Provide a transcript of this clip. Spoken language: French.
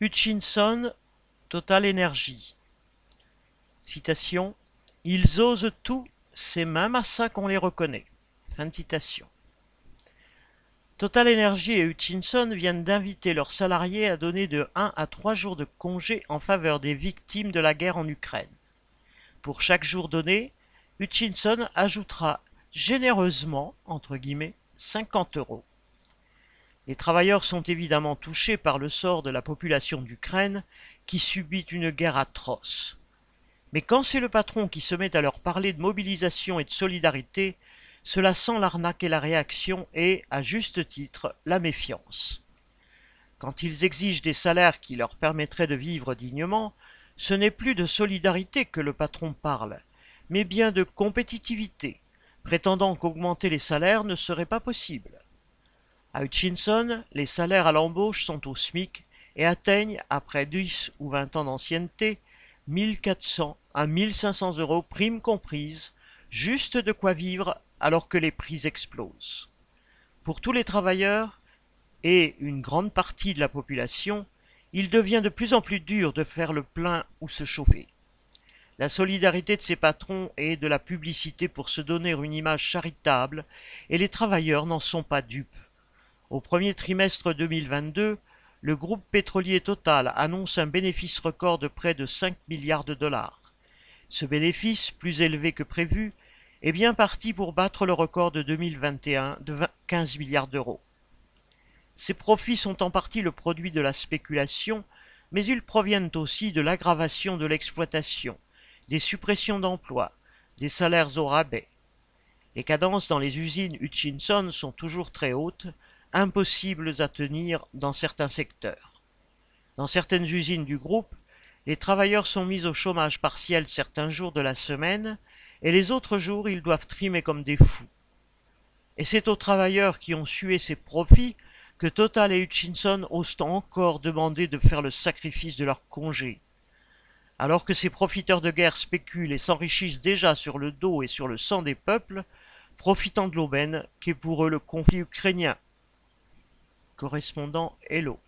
Hutchinson, Total Energy. Ils osent tout, c'est même à ça qu'on les reconnaît. Fin. Total Energy et Hutchinson viennent d'inviter leurs salariés à donner de 1 à 3 jours de congé en faveur des victimes de la guerre en Ukraine. Pour chaque jour donné, Hutchinson ajoutera généreusement, entre guillemets, 50 euros. Les travailleurs sont évidemment touchés par le sort de la population d'Ukraine qui subit une guerre atroce. Mais quand c'est le patron qui se met à leur parler de mobilisation et de solidarité, cela sent l'arnaque et la réaction et, à juste titre, la méfiance. Quand ils exigent des salaires qui leur permettraient de vivre dignement, ce n'est plus de solidarité que le patron parle, mais bien de compétitivité, prétendant qu'augmenter les salaires ne serait pas possible. À Hutchinson, les salaires à l'embauche sont au SMIC et atteignent, après 10 ou 20 ans d'ancienneté, 1400 à 1500 euros primes comprises, juste de quoi vivre alors que les prix explosent. Pour tous les travailleurs et une grande partie de la population, il devient de plus en plus dur de faire le plein ou se chauffer. La solidarité de ces patrons est de la publicité pour se donner une image charitable et les travailleurs n'en sont pas dupes. Au premier trimestre 2022, le groupe pétrolier Total annonce un bénéfice record de près de 5 milliards de dollars. Ce bénéfice, plus élevé que prévu, est bien parti pour battre le record de 2021 de 15 milliards d'euros. Ces profits sont en partie le produit de la spéculation, mais ils proviennent aussi de l'aggravation de l'exploitation, des suppressions d'emplois, des salaires au rabais. Les cadences dans les usines Hutchinson sont toujours très hautes, impossibles à tenir dans certains secteurs. Dans certaines usines du groupe, les travailleurs sont mis au chômage partiel certains jours de la semaine, et les autres jours ils doivent trimer comme des fous. Et c'est aux travailleurs qui ont sué ces profits que Total et Hutchinson osent encore demander de faire le sacrifice de leur congé. Alors que ces profiteurs de guerre spéculent et s'enrichissent déjà sur le dos et sur le sang des peuples, profitant de l'aubaine qu'est pour eux le conflit ukrainien correspondant Hello.